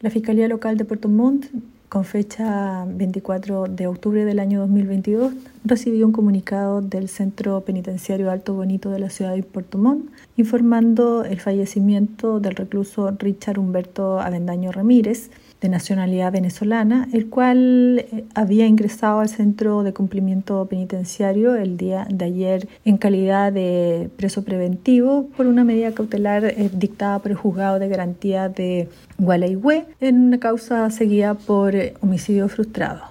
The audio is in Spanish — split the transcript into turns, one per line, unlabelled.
La Fiscalía Local de Puerto Montt, con fecha 24 de octubre del año 2022, recibió un comunicado del Centro Penitenciario Alto Bonito de la ciudad de Puerto Montt informando el fallecimiento del recluso Richard Humberto Avendaño Ramírez, de nacionalidad venezolana, el cual eh, había ingresado al centro de cumplimiento penitenciario el día de ayer en calidad de preso preventivo por una medida cautelar eh, dictada por el juzgado de garantía de Gualeguay en una causa seguida por homicidio frustrado.